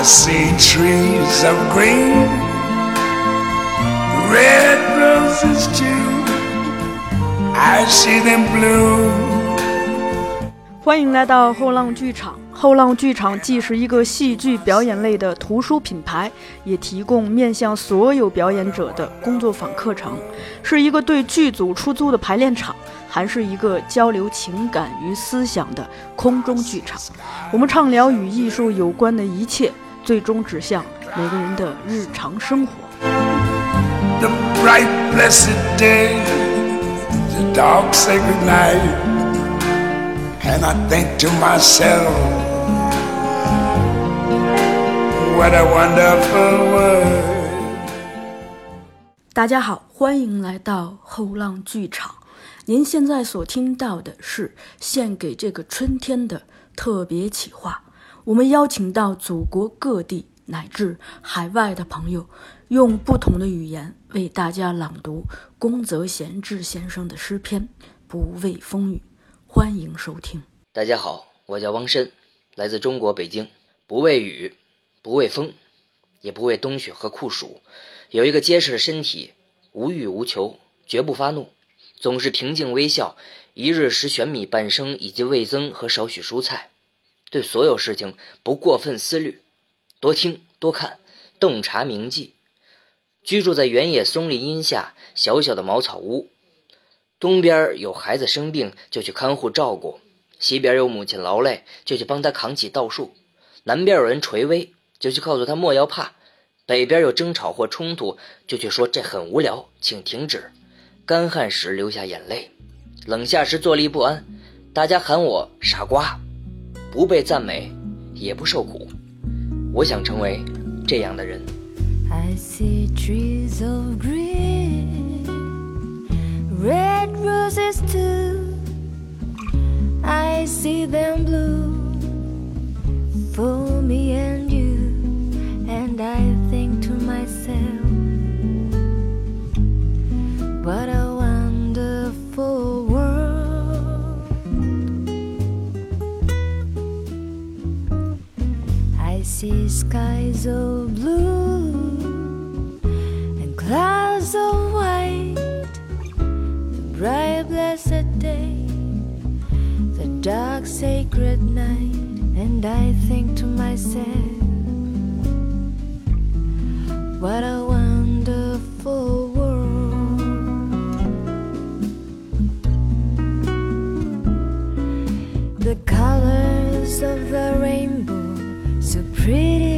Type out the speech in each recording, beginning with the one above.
See trees of green, red roses too. I see them blue. 欢迎来到后浪剧场。后浪剧场既是一个戏剧表演类的图书品牌，也提供面向所有表演者的工作坊课程，是一个对剧组出租的排练场，还是一个交流情感与思想的空中剧场。我们畅聊与艺术有关的一切，最终指向每个人的日常生活。The bright blessed day, the dark sacred night, and I think to myself, what a wonderful world. 大家好，欢迎来到后浪剧场。您现在所听到的是献给这个春天的特别企划。我们邀请到祖国各地乃至海外的朋友，用不同的语言为大家朗读宫泽贤治先生的诗篇《不畏风雨》。欢迎收听。大家好，我叫汪申，来自中国北京，不畏雨，不畏风，也不畏冬雪和酷暑，有一个结实的身体，无欲无求，绝不发怒，总是平静微笑，一日食玄米半升以及味增和少许蔬菜，对所有事情不过分思虑，多听多看，洞察铭记，居住在原野松林荫下小小的茅草屋，东边有孩子生病就去看护照顾。西边有母亲劳累，就去帮她扛起稻束；南边有人垂危，就去告诉他莫要怕；北边有争吵或冲突，就去说这很无聊，请停止。干旱时流下眼泪，冷下时坐立不安。大家喊我傻瓜，不被赞美，也不受苦。我想成为这样的人。I see trees of green, red roses too. I see them bloom skies of blue and clouds of white, the bright blessed day, the dark sacred night, and I think to myself, what a wonderful world. The colors of the rainbow, so pretty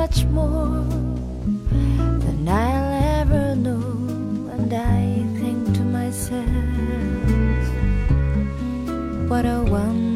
much more than I'll ever know. And I think to myself, what a wonderful.